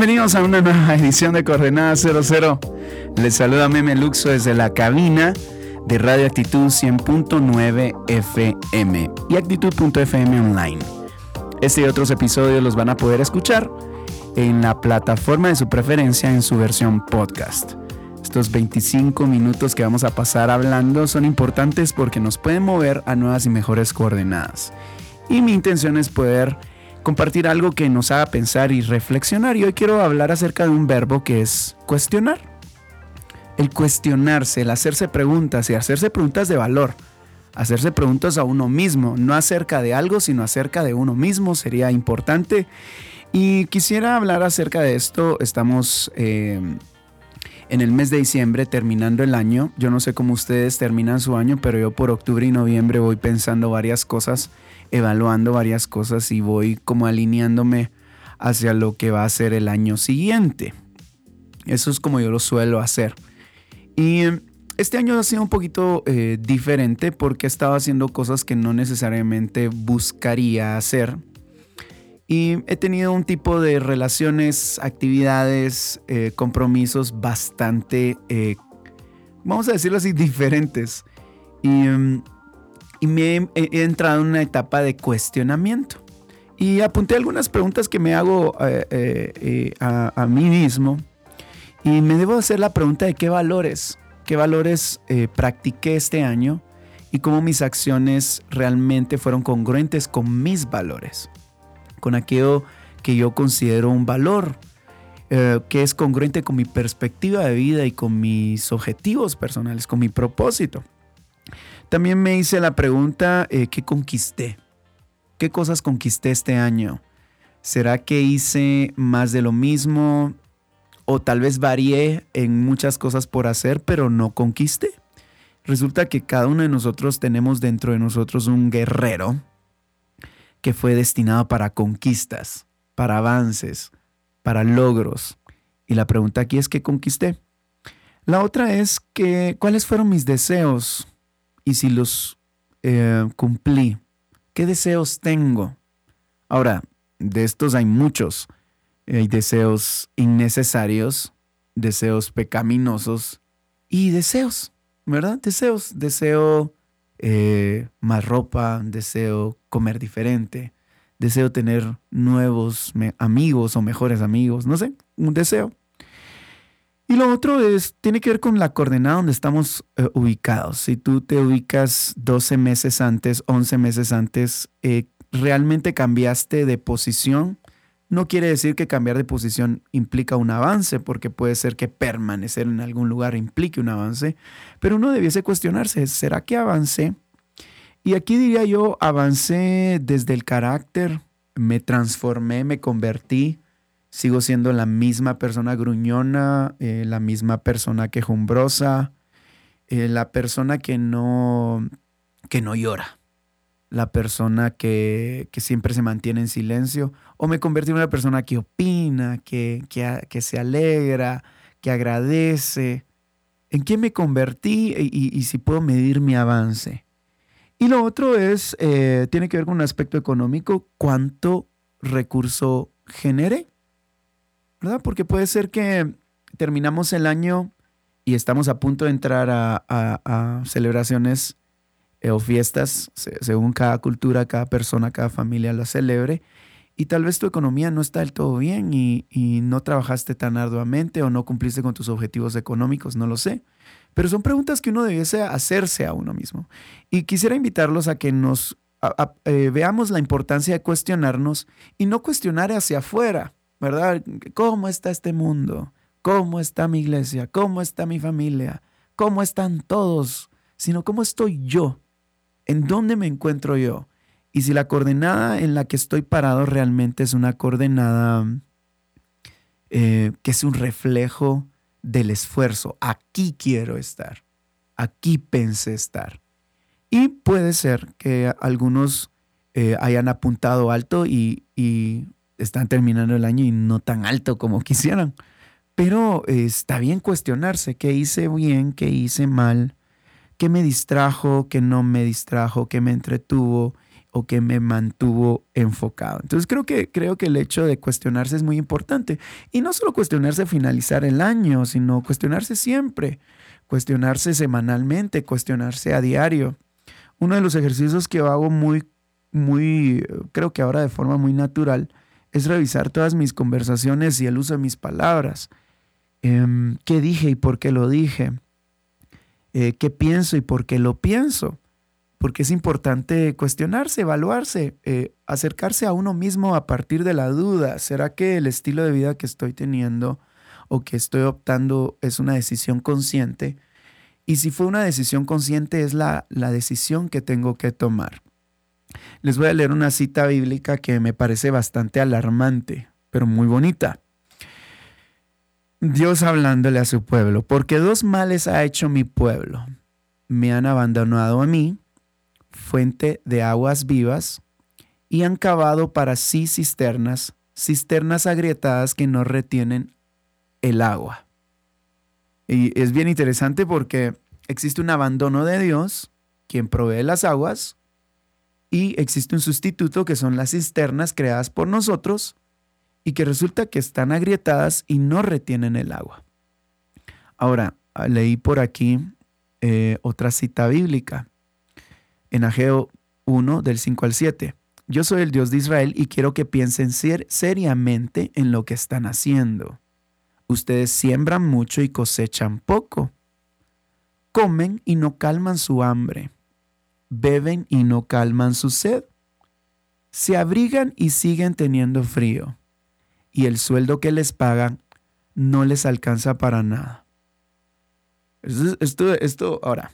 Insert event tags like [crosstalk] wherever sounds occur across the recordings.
Bienvenidos a una nueva [laughs] edición de Coordenada 00. Les saluda Meme Luxo desde la cabina de Radio Actitud 100.9 FM y Actitud.fm online. Este y otros episodios los van a poder escuchar en la plataforma de su preferencia en su versión podcast. Estos 25 minutos que vamos a pasar hablando son importantes porque nos pueden mover a nuevas y mejores coordenadas. Y mi intención es poder compartir algo que nos haga pensar y reflexionar. Y hoy quiero hablar acerca de un verbo que es cuestionar. El cuestionarse, el hacerse preguntas y hacerse preguntas de valor. Hacerse preguntas a uno mismo, no acerca de algo, sino acerca de uno mismo, sería importante. Y quisiera hablar acerca de esto. Estamos eh, en el mes de diciembre terminando el año. Yo no sé cómo ustedes terminan su año, pero yo por octubre y noviembre voy pensando varias cosas evaluando varias cosas y voy como alineándome hacia lo que va a ser el año siguiente. Eso es como yo lo suelo hacer. Y este año ha sido un poquito eh, diferente porque he estado haciendo cosas que no necesariamente buscaría hacer. Y he tenido un tipo de relaciones, actividades, eh, compromisos bastante, eh, vamos a decirlo así, [laughs] diferentes. Y mm, y me he, entrado en una etapa de cuestionamiento. Y apunté algunas preguntas que me hago eh, eh, eh, a, mí mismo. Y me debo hacer la pregunta de qué valores, qué valores practiqué este año y cómo mis acciones realmente fueron congruentes con mis valores, con aquello que yo considero un valor, que es congruente con mi perspectiva de vida y con mis objetivos personales, con mi propósito. También me hice la pregunta, eh, ¿qué conquisté? ¿Qué cosas conquisté este año? ¿Será que hice más de lo mismo? ¿O tal vez varié en muchas cosas por hacer, pero no conquisté? Resulta que cada uno de nosotros tenemos dentro de nosotros un guerrero que fue destinado para conquistas, para avances, para logros. Y la pregunta aquí es, ¿qué conquisté? La otra es que, ¿cuáles fueron mis deseos? Y si los eh, cumplí? ¿Qué deseos tengo? Ahora, de estos hay muchos. Hay deseos innecesarios, deseos pecaminosos y deseos, ¿verdad? Deseos. Deseo eh, más ropa, deseo comer diferente, deseo tener nuevos amigos o mejores amigos, no sé, un deseo. Y lo otro es, tiene que ver con la coordenada donde estamos eh, ubicados. Si tú te ubicas 12 meses antes, 11 meses antes, eh, realmente cambiaste de posición. No quiere decir que cambiar de posición implica un avance, porque puede ser que permanecer en algún lugar implique un avance, pero uno debiese cuestionarse, ¿será que avancé? Y aquí diría yo, avancé desde el carácter, me transformé, me convertí, sigo siendo la misma persona gruñona, eh, la misma persona quejumbrosa, eh, la persona que no, que no llora, la persona que, siempre se mantiene en silencio, o me convertí en una persona que opina, que, que, se alegra, que agradece. ¿En qué me convertí y, si puedo medir mi avance? Y lo otro es, eh, tiene que ver con un aspecto económico, cuánto recurso generé. ¿Verdad? Porque puede ser que terminamos el año y estamos a punto de entrar a, celebraciones eh, o fiestas, según cada cultura, cada persona, cada familia la celebre, y tal vez tu economía no está del todo bien y, no trabajaste tan arduamente o no cumpliste con tus objetivos económicos, no lo sé. Pero son preguntas que uno debiese hacerse a uno mismo. Y quisiera invitarlos a que nos eh, veamos la importancia de cuestionarnos y no cuestionar hacia afuera, ¿verdad? ¿Cómo está este mundo? ¿Cómo está mi iglesia? ¿Cómo está mi familia? ¿Cómo están todos? Sino cómo estoy yo ¿En dónde me encuentro yo? Y si la coordenada en la que estoy parado realmente es una coordenada eh, que es un reflejo del esfuerzo. Aquí quiero estar. Aquí pensé estar. Y puede ser que algunos eh, hayan apuntado alto y, están terminando el año y no tan alto como quisieran. Pero eh, está bien cuestionarse qué hice bien, qué hice mal, qué me distrajo, qué no me distrajo, qué me entretuvo o que me mantuvo enfocado. Entonces creo que, creo que el hecho de cuestionarse es muy importante. Y no solo cuestionarse finalizar el año, sino cuestionarse siempre, cuestionarse semanalmente, cuestionarse a diario. Uno de los ejercicios que hago muy, muy, creo que ahora de forma muy natural, es revisar todas mis conversaciones y el uso de mis palabras. Em, ¿Qué dije y por qué lo dije? Eh, ¿Qué pienso y por qué lo pienso? porque es importante cuestionarse, evaluarse, eh, acercarse a uno mismo a partir de la duda. ¿Será que el estilo de vida que estoy teniendo o que estoy optando es una decisión consciente? Y si fue una decisión consciente, es la, la decisión que tengo que tomar. Les voy a leer una cita bíblica que me parece bastante alarmante, pero muy bonita. Dios hablándole a su pueblo, porque dos males ha hecho mi pueblo. Me han abandonado a mí fuente de aguas vivas, y han cavado para sí cisternas, cisternas agrietadas que no retienen el agua. Y es bien interesante porque existe un abandono de Dios, quien provee las aguas, y existe un sustituto que son las cisternas creadas por nosotros y que resulta que están agrietadas y no retienen el agua. Ahora, leí por aquí eh, otra cita bíblica en Ageo 1 del 5 al 7. Yo soy el Dios de Israel y quiero que piensen seriamente en lo que están haciendo. Ustedes siembran mucho y cosechan poco. Comen y no calman su hambre. Beben y no calman su sed. Se abrigan y siguen teniendo frío. Y el sueldo que les pagan no les alcanza para nada. Esto, esto, ahora,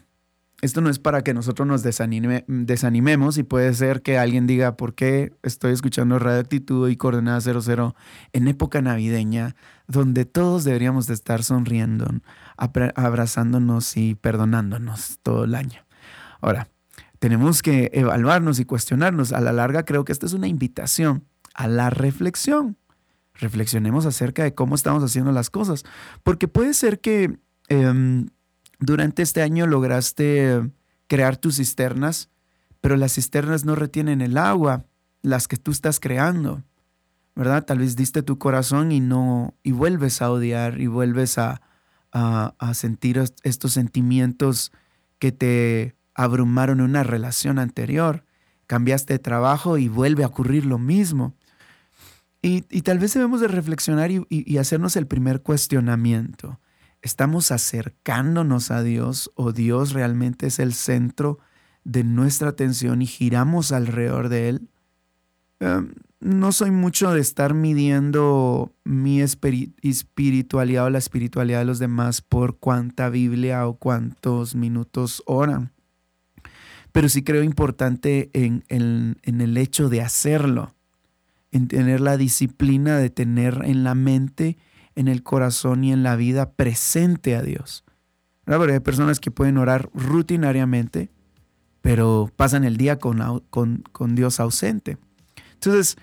esto no es para que nosotros nos desanimemos y puede ser que alguien diga, ¿por qué estoy escuchando Radio Actitud y Coordenada 00 en época navideña, donde todos deberíamos de estar sonriendo, abrazándonos y perdonándonos todo el año? Ahora, tenemos que evaluarnos y cuestionarnos. A la larga creo que esta es una invitación a la reflexión. Reflexionemos acerca de cómo estamos haciendo las cosas, porque puede ser que... Em, durante este año lograste crear tus cisternas, pero las cisternas no retienen el agua, las que tú estás creando, ¿verdad? Tal vez diste tu corazón y no, y vuelves a odiar y vuelves a, a, sentir estos sentimientos que te abrumaron una relación anterior. Cambiaste de trabajo y vuelve a ocurrir lo mismo. Y, tal vez debemos de reflexionar y hacernos el primer cuestionamiento. ¿Estamos acercándonos a Dios o Dios realmente es el centro de nuestra atención y giramos alrededor de Él? Em, no soy mucho de estar midiendo mi espiritualidad o la espiritualidad de los demás por cuánta Biblia o cuántos minutos oran. Pero sí creo importante en, en el hecho de hacerlo, en tener la disciplina de tener en la mente en el corazón y en la vida presente a Dios. Porque hay personas que pueden orar rutinariamente, pero pasan el día con, con, Dios ausente. Entonces,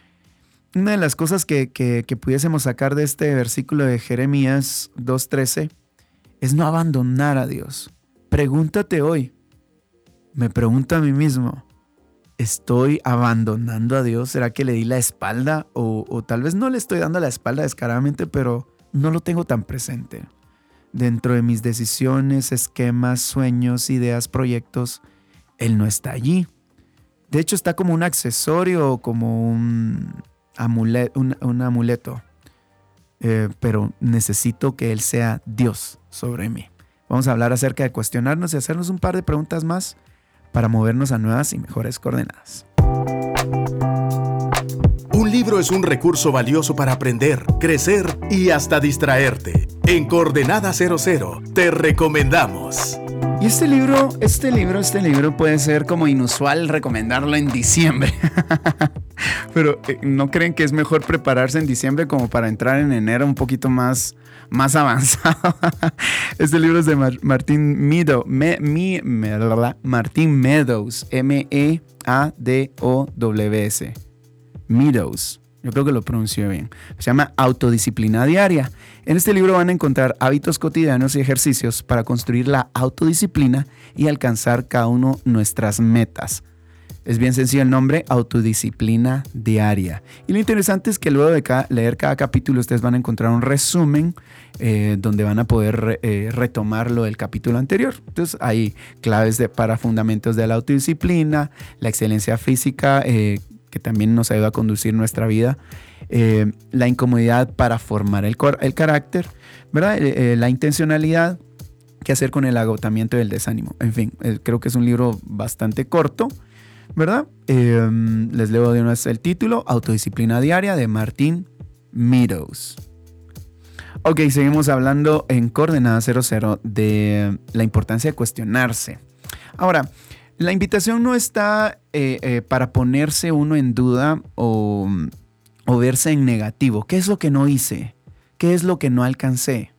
una de las cosas que, que, que pudiésemos sacar de este versículo de Jeremías 2.13 es no abandonar a Dios. Pregúntate hoy, me pregunto a mí mismo, ¿estoy abandonando a Dios? ¿Será que le di la espalda? O, o, tal vez no le estoy dando la espalda descaradamente, pero no lo tengo tan presente. Dentro de mis decisiones, esquemas, sueños, ideas, proyectos, Él no está allí. De hecho, está como un accesorio, como un, amuleto. Eh, pero necesito que Él sea Dios sobre mí. Vamos a hablar acerca de cuestionarnos y hacernos un par de preguntas más para movernos a nuevas y mejores coordenadas libro es un recurso valioso para aprender, crecer y hasta distraerte. En Coordenada 00 te recomendamos. Y este libro, este libro, este libro puede ser como inusual recomendarlo en diciembre. [laughs] Pero eh, ¿no creen que es mejor prepararse en diciembre como para entrar en enero un poquito más, más avanzado? [laughs] este libro es de Martín Meadows, Meadows, M-E-A-D-O-W-S. Meadows. Yo creo que lo pronunció bien. Se llama Autodisciplina Diaria. En este libro van a encontrar hábitos cotidianos y ejercicios para construir la autodisciplina y alcanzar cada uno nuestras metas. Es bien sencillo el nombre, autodisciplina diaria. Y lo interesante es que luego de leer cada capítulo ustedes van a encontrar un resumen eh, donde van a poder eh, retomar lo del capítulo anterior. Entonces hay claves para fundamentos de la autodisciplina, la excelencia física, eh, que también nos ayuda a conducir nuestra vida, eh, la incomodidad para formar el, el carácter, ¿verdad? Eh, eh, la intencionalidad, qué hacer con el agotamiento y el desánimo. En fin, creo que es un libro bastante corto, ¿verdad? les leo de una vez el título, Autodisciplina Diaria de Martín Meadows. Ok, seguimos hablando en Coordenada 00 de la importancia de cuestionarse. Ahora, la invitación no está eh, eh, para ponerse uno en duda o, verse en negativo. ¿Qué es lo que no hice? ¿Qué es lo que no alcancé?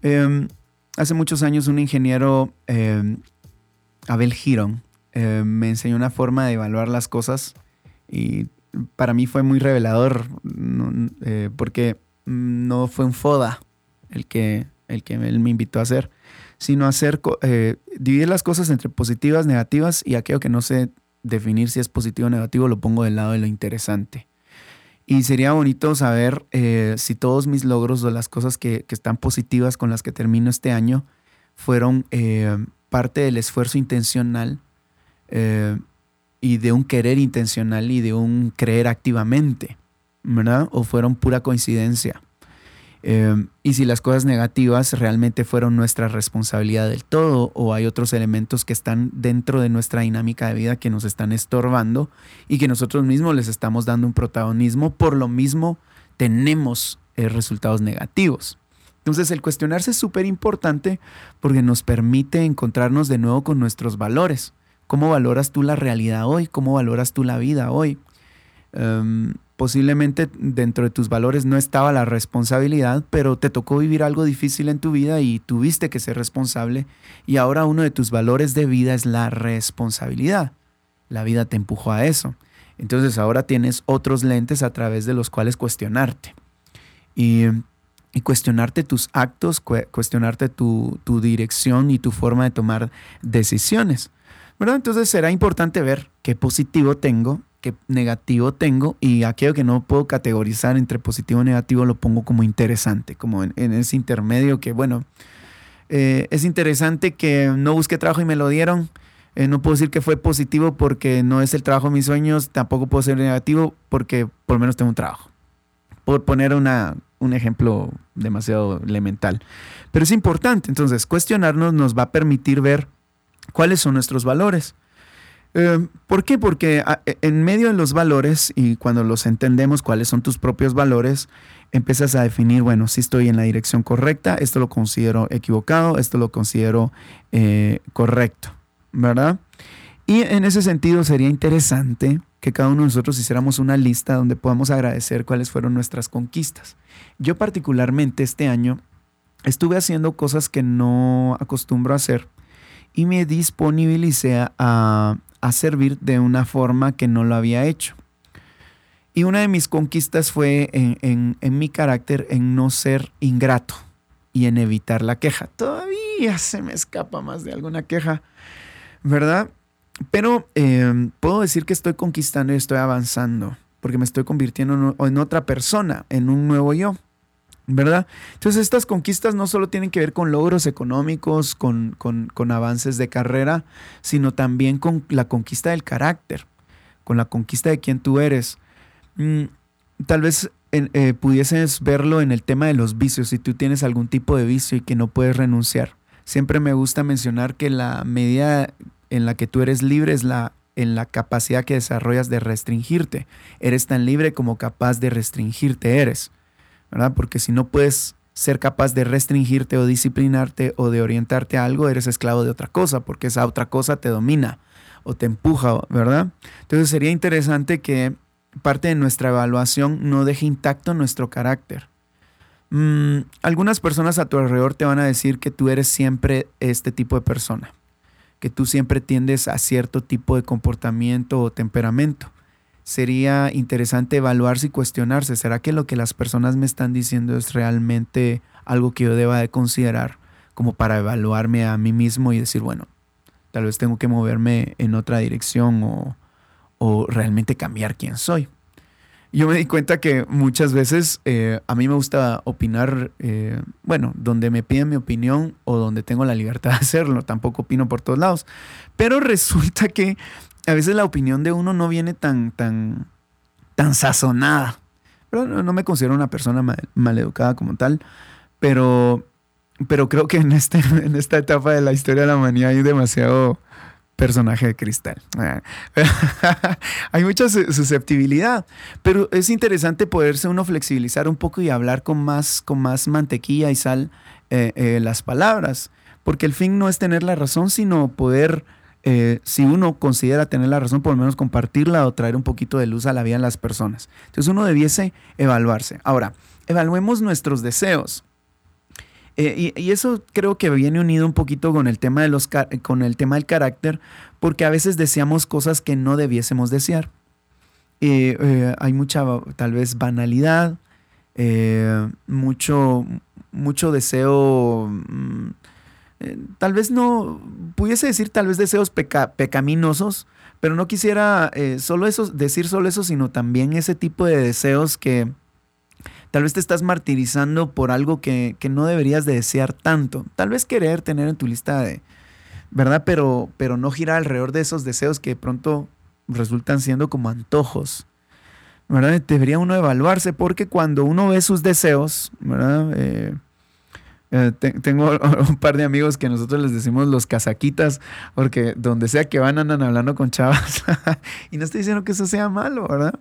Em, hace muchos años un ingeniero, em, Abel Giron, em, me enseñó una forma de evaluar las cosas y para mí fue muy revelador eh, porque no fue un FODA el que, el que él me invitó a hacer, sino hacer, eh, dividir las cosas entre positivas, negativas y aquello que no sé definir si es positivo o negativo lo pongo del lado de lo interesante. Y sería bonito saber eh, si todos mis logros o las cosas que, están positivas con las que termino este año fueron eh, parte del esfuerzo intencional y de un querer intencional y de un creer activamente, ¿verdad? O fueron pura coincidencia. Em, y si las cosas negativas realmente fueron nuestra responsabilidad del todo o hay otros elementos que están dentro de nuestra dinámica de vida que nos están estorbando y que nosotros mismos les estamos dando un protagonismo, por lo mismo tenemos eh, resultados negativos. Entonces el cuestionarse es súper importante porque nos permite encontrarnos de nuevo con nuestros valores. ¿Cómo valoras tú la realidad hoy? ¿Cómo valoras tú la vida hoy? Em, posiblemente dentro de tus valores no estaba la responsabilidad, pero te tocó vivir algo difícil en tu vida y tuviste que ser responsable y ahora uno de tus valores de vida es la responsabilidad. La vida te empujó a eso. Entonces ahora tienes otros lentes a través de los cuales cuestionarte. Y, cuestionarte tus actos, cuestionarte tu, tu dirección y tu forma de tomar decisiones. ¿Verdad? Entonces será importante ver qué positivo tengo qué negativo tengo y aquello que no puedo categorizar entre positivo y negativo lo pongo como interesante, como en, ese intermedio que, bueno, eh, es interesante que no busqué trabajo y me lo dieron. Eh, no puedo decir que fue positivo porque no es el trabajo de mis sueños, tampoco puedo ser negativo porque por lo menos tengo un trabajo. Por poner una, un ejemplo demasiado elemental. Pero es importante, entonces, cuestionarnos nos va a permitir ver cuáles son nuestros valores. Eh, ¿Por qué? Porque ah, e, en medio de los valores y cuando los entendemos cuáles son tus propios valores, empiezas a definir, bueno, si estoy en la dirección correcta, esto lo considero equivocado, esto lo considero eh, correcto, ¿verdad? Y en ese sentido sería interesante que cada uno de nosotros hiciéramos una lista donde podamos agradecer cuáles fueron nuestras conquistas. Yo particularmente este año estuve haciendo cosas que no acostumbro a hacer y me disponibilicé a, a servir de una forma que no lo había hecho. Y una de mis conquistas fue en, mi carácter en no ser ingrato y en evitar la queja. Todavía se me escapa más de alguna queja, ¿verdad? Pero em, puedo decir que estoy conquistando y estoy avanzando, porque me estoy convirtiendo en otra persona, en un nuevo yo. ¿Verdad? Entonces estas conquistas no solo tienen que ver con logros económicos, con, avances de carrera, sino también con la conquista del carácter, con la conquista de quién tú eres. Mm, tal vez eh, pudieses verlo en el tema de los vicios, si tú tienes algún tipo de vicio y que no puedes renunciar. Siempre me gusta mencionar que la medida en la que tú eres libre es la en la capacidad que desarrollas de restringirte. Eres tan libre como capaz de restringirte eres. ¿Verdad? Porque si no puedes ser capaz de restringirte o disciplinarte o de orientarte a algo, eres esclavo de otra cosa, porque esa otra cosa te domina o te empuja, ¿verdad? Entonces sería interesante que parte de nuestra evaluación no deje intacto nuestro carácter. Mm, algunas personas a tu alrededor te van a decir que tú eres siempre este tipo de persona, que tú siempre tiendes a cierto tipo de comportamiento o temperamento. Sería interesante evaluarse y cuestionarse, ¿será que lo que las personas me están diciendo es realmente algo que yo deba de considerar como para evaluarme a mí mismo y decir, bueno, tal vez tengo que moverme en otra dirección o, o realmente cambiar quién soy. Yo me di cuenta que muchas veces eh, a mí me gusta opinar, eh, bueno, donde me piden mi opinión o donde tengo la libertad de [laughs] hacerlo, tampoco opino por todos lados, pero resulta que a veces la opinión de uno no viene tan, tan, tan sazonada. Pero no, me considero una persona mal, educada como tal, pero, pero creo que en, este, [laughs] en esta etapa de la historia de la humanidad hay demasiado personaje de cristal. [laughs] Hay mucha susceptibilidad, pero es interesante poderse uno flexibilizar un poco y hablar con más, con más mantequilla y sal eh, eh, las palabras, porque el fin no es tener la razón, sino poder, eh, si uno considera tener la razón, por lo menos compartirla o traer un poquito de luz a la vida de las personas. Entonces uno debiese evaluarse. Ahora, evaluemos nuestros deseos. Eh, y, eso creo que viene unido un poquito con el, tema de los, con el tema del carácter, porque a veces deseamos cosas que no debiésemos desear. Eh, hay mucha, tal vez, banalidad, mucho, mucho deseo, tal vez no, pudiese decir tal vez deseos pecaminosos, pero no quisiera solo eso, decir solo eso, sino también ese tipo de deseos que Tal vez te estás martirizando por algo que, no deberías de desear tanto. Tal vez querer tener en tu lista de, ¿verdad? Pero, pero no girar alrededor de esos deseos que de pronto resultan siendo como antojos. ¿Verdad? Debería uno evaluarse porque cuando uno ve sus deseos, ¿verdad? Eh, eh, tengo [laughs] un par de amigos que nosotros les decimos los casaquitas, porque donde sea que van andan hablando con chavas. [laughs] y no estoy diciendo que eso sea malo, ¿verdad?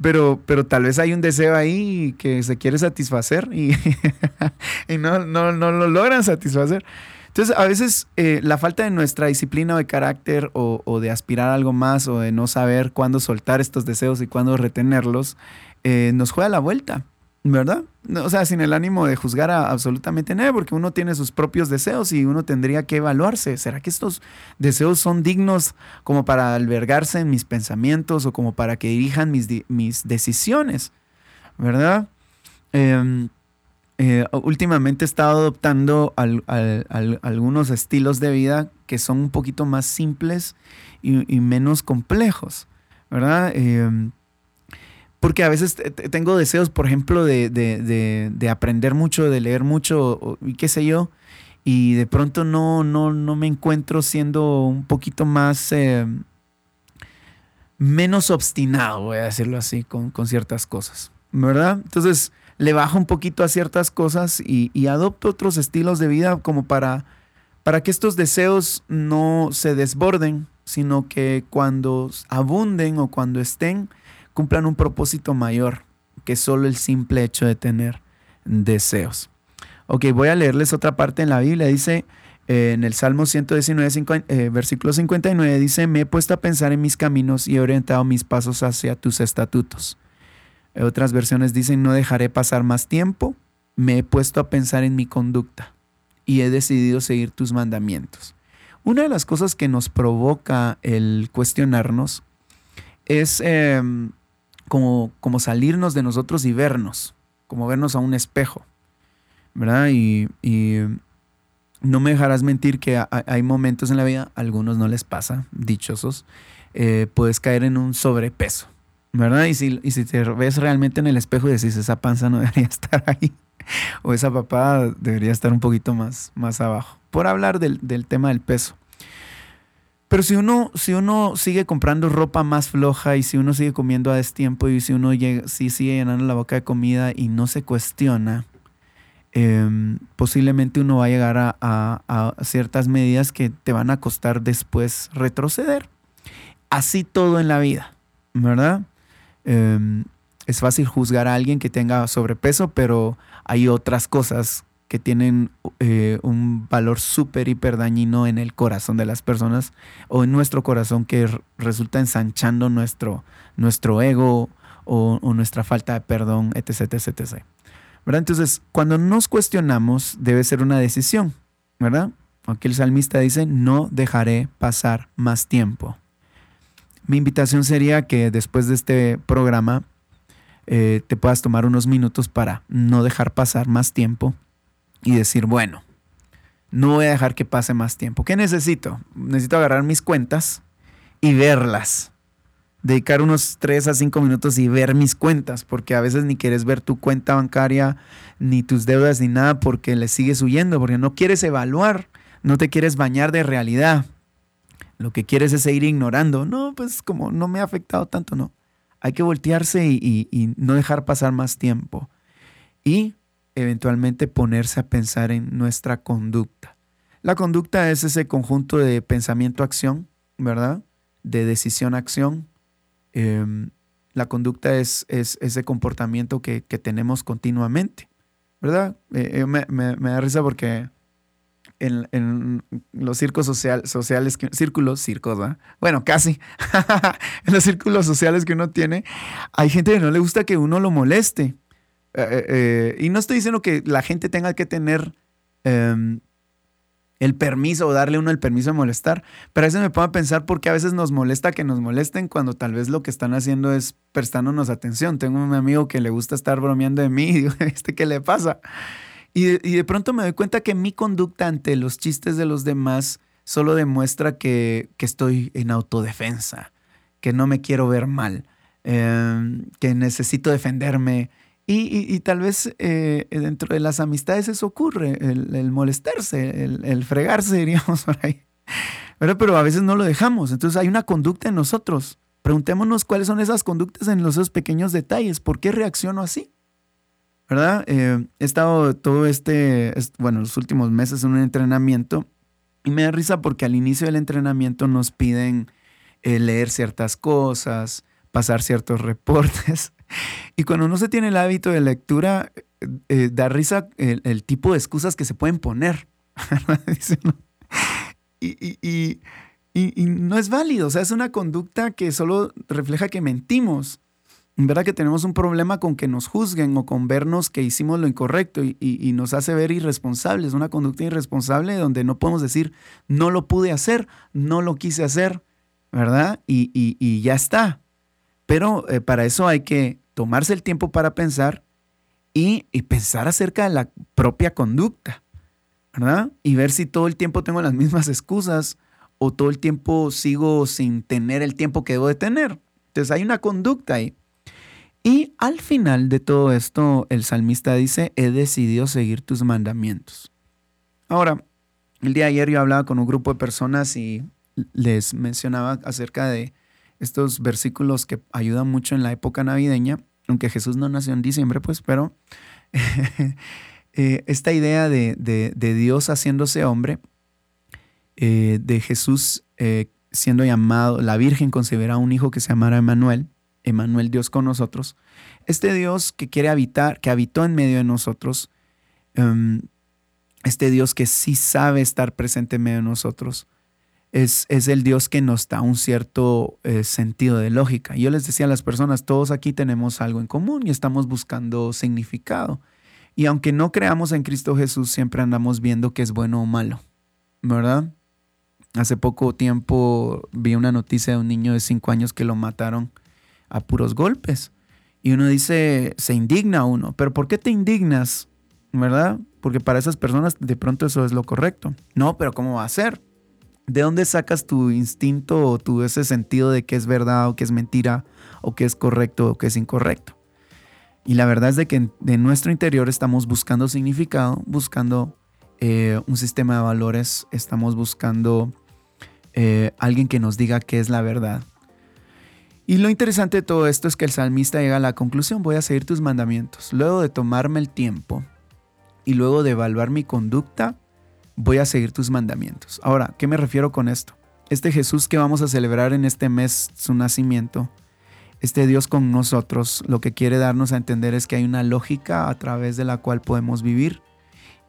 pero, pero tal vez hay un deseo ahí que se quiere satisfacer [laughs] y, no, no, no, lo logran satisfacer. Entonces, a veces eh, la falta de nuestra disciplina o de carácter o, o, de aspirar a algo más o de no saber cuándo soltar estos deseos y cuándo retenerlos, eh, nos juega la vuelta. ¿Verdad? O sea, sin el ánimo de juzgar a absolutamente nadie, porque uno tiene sus propios deseos y uno tendría que evaluarse. ¿Será que estos deseos son dignos como para albergarse en mis pensamientos o como para que dirijan mis, mis decisiones? ¿Verdad? Em, eh, últimamente he estado adoptando algunos estilos de vida que son un poquito más simples y, menos complejos, ¿verdad? Em, porque a veces tengo deseos, por ejemplo, de, aprender mucho, de leer mucho y qué sé yo, y de pronto no, no, no me encuentro siendo un poquito más, eh, menos obstinado, voy a decirlo así, con, ciertas cosas, ¿verdad? Entonces le bajo un poquito a ciertas cosas y, y adopto otros estilos de vida como para, para que estos deseos no se desborden, sino que cuando abunden o cuando estén, cumplan un propósito mayor que solo el simple hecho de tener deseos. Ok, voy a leerles otra parte en la Biblia. Dice eh, en el Salmo 119, eh, versículo 59, dice, me he puesto a pensar en mis caminos y he orientado mis pasos hacia tus estatutos. otras versiones dicen, no dejaré pasar más tiempo, me he puesto a pensar en mi conducta y he decidido seguir tus mandamientos. Una de las cosas que nos provoca el cuestionarnos es em, como, como salirnos de nosotros y vernos, como vernos a un espejo, ¿verdad? Y, no me dejarás mentir que hay momentos en la vida, a algunos no les pasa, dichosos, eh, puedes caer en un sobrepeso, ¿verdad? Y si, y si te ves realmente en el espejo y decís, esa panza no [laughs] debería estar ahí, o esa papada debería estar un poquito más, más abajo, por hablar del, del tema del peso. Pero si uno, si uno sigue comprando ropa más floja y si uno sigue comiendo a destiempo y si uno si sigue llenando la boca de comida y no se cuestiona, em, posiblemente uno va a llegar a, ciertas medidas que te van a costar después retroceder. Así todo en la vida, ¿verdad? Em, es fácil juzgar a alguien que tenga sobrepeso, pero hay otras cosas que tienen eh, un valor súper hiper dañino en el corazón de las personas o en nuestro corazón que resulta ensanchando nuestro, nuestro ego o, nuestra falta de perdón, etc, etc, etc. Entonces, cuando nos cuestionamos, debe ser una decisión, ¿verdad? Aquí el salmista dice, no dejaré pasar más tiempo. Mi invitación sería que después de este programa eh, te puedas tomar unos minutos para no dejar pasar más tiempo y decir, bueno, no voy a dejar que pase más tiempo. ¿Qué necesito? Necesito agarrar mis cuentas y verlas. Dedicar unos 3 a 5 minutos y ver mis cuentas, porque a veces ni quieres ver tu cuenta bancaria, ni tus deudas, ni nada, porque le sigues huyendo, porque no quieres evaluar, no te quieres bañar de realidad. Lo que quieres es seguir ignorando. No, pues como no me ha afectado tanto, no. Hay que voltearse y, y no dejar pasar más tiempo. Y eventualmente ponerse a pensar en nuestra conducta. La conducta es ese conjunto de pensamiento-acción, ¿verdad? De decisión-acción. Em, la conducta es, es, ese comportamiento que, tenemos continuamente, ¿verdad? Eh, eh, me, da risa porque en, los círculos sociales, círculos, circos, ¿verdad? bueno, casi, [laughs] en los círculos sociales que uno tiene, hay gente que no le gusta que uno lo moleste. Eh, eh, eh, y no estoy diciendo que la gente tenga que tener em, el permiso o darle uno el permiso de molestar, pero a veces me pongo a pensar por qué a veces nos molesta que nos molesten cuando tal vez lo que están haciendo es prestándonos atención. Tengo un amigo que le gusta estar bromeando de mí y digo, [laughs] ¿este qué le pasa? Y de, pronto me doy cuenta que mi conducta ante los chistes de los demás solo demuestra que, que estoy en autodefensa, que no me quiero ver mal, em, que necesito defenderme y, tal vez eh, dentro de las amistades eso ocurre, el, molestarse, el, fregarse, [laughs] diríamos por ahí. Pero a veces no lo dejamos. Entonces hay una conducta en nosotros. Preguntémonos cuáles son esas conductas en los pequeños detalles. ¿Por qué reacciono así? ¿Verdad? Eh, he estado todo este, bueno, los últimos meses en un entrenamiento y me da risa porque al inicio del entrenamiento nos piden eh, leer ciertas cosas, pasar ciertos reportes. [laughs] Y cuando no se tiene el hábito de lectura, eh, da risa el, tipo de excusas que se pueden poner. [laughs] [laughs] y, no es válido, o sea, es una conducta que solo refleja que mentimos. En verdad que tenemos un problema con que nos juzguen o con vernos que hicimos lo incorrecto y, y, nos hace ver irresponsables, una conducta irresponsable donde no podemos decir no lo pude hacer, no lo quise hacer, ¿verdad? Y, ya está. Pero eh, para eso hay que tomarse el tiempo para pensar y, pensar acerca de la propia conducta, ¿verdad? Y ver si todo el tiempo tengo las mismas excusas o todo el tiempo sigo sin tener el tiempo que debo de tener. Entonces hay una conducta ahí. Y al final de todo esto, el salmista dice, he decidido seguir tus mandamientos. Ahora, el día de ayer yo hablaba con un grupo de personas y les mencionaba acerca de estos versículos que ayudan mucho en la época navideña, aunque Jesús no nació en diciembre, pues, pero [laughs] eh, esta idea de, Dios haciéndose hombre, eh, de Jesús eh, siendo llamado, la Virgen concebirá un hijo que se llamará Emanuel, Emanuel Dios con nosotros, este Dios que quiere habitar, que habitó en medio de nosotros, em, este Dios que sí sabe estar presente en medio de nosotros, es, el Dios que nos da un cierto eh, sentido de lógica. Yo les decía a las personas, todos aquí tenemos algo en común y estamos buscando significado. Y aunque no creamos en Cristo Jesús, siempre andamos viendo que es bueno o malo, ¿verdad? Hace poco tiempo vi una noticia de un niño de cinco años que lo mataron a puros golpes. Y uno dice, se indigna uno, pero ¿por qué te indignas? ¿Verdad? Porque para esas personas de pronto eso es lo correcto. No, pero ¿cómo va a ser? ¿De dónde sacas tu instinto o tu ese sentido de que es verdad o que es mentira o que es correcto o que es incorrecto? Y la verdad es de que de nuestro interior estamos buscando significado, buscando eh, un sistema de valores, estamos buscando eh, alguien que nos diga qué es la verdad. Y lo interesante de todo esto es que el salmista llega a la conclusión, voy a seguir tus mandamientos. Luego de tomarme el tiempo y luego de evaluar mi conducta, voy a seguir tus mandamientos. Ahora, ¿qué me refiero con esto? Este Jesús que vamos a celebrar en este mes, su nacimiento, este Dios con nosotros lo que quiere darnos a entender es que hay una lógica a través de la cual podemos vivir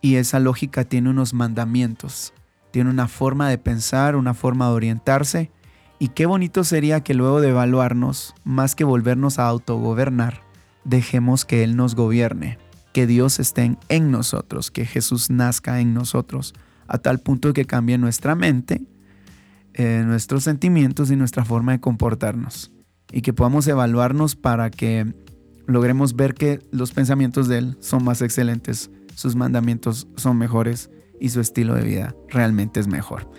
y esa lógica tiene unos mandamientos, tiene una forma de pensar, una forma de orientarse y qué bonito sería que luego de evaluarnos, más que volvernos a autogobernar, dejemos que Él nos gobierne, que Dios esté en nosotros, que Jesús nazca en nosotros, a tal punto que cambie nuestra mente, eh, nuestros sentimientos y nuestra forma de comportarnos y que podamos evaluarnos para que logremos ver que los pensamientos de Él son más excelentes, sus mandamientos son mejores y su estilo de vida realmente es mejor.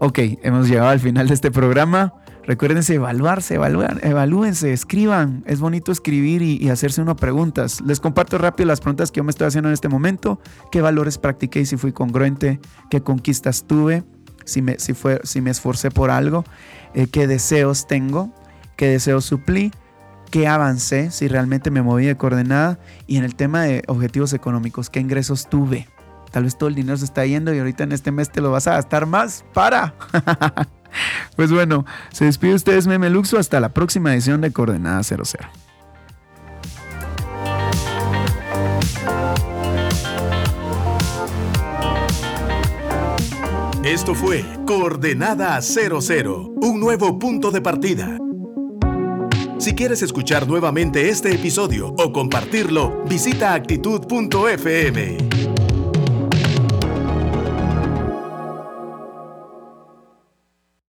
Ok, hemos llegado al final de este programa. Recuérdense evaluarse, evaluar, evalúense, escriban. Es bonito escribir y, hacerse unas preguntas. Les comparto rápido las preguntas que yo me estoy haciendo en este momento. ¿Qué valores practiqué y si fui congruente? ¿Qué conquistas tuve? Si me, si esforcé por algo. Eh, ¿Qué deseos tengo? qué deseos suplí, qué avancé, si realmente me moví de coordenada y en el tema de objetivos económicos, qué ingresos tuve. Tal vez todo el dinero se está yendo y ahorita en este mes te lo vas a gastar más. ¡Para! [laughs] pues bueno, se despide ustedes Meme Luxo hasta la próxima edición de Coordenada 00. Esto fue Coordenada 00, un nuevo punto de partida si quieres escuchar nuevamente este episodio o compartirlo, visita actitud.fm.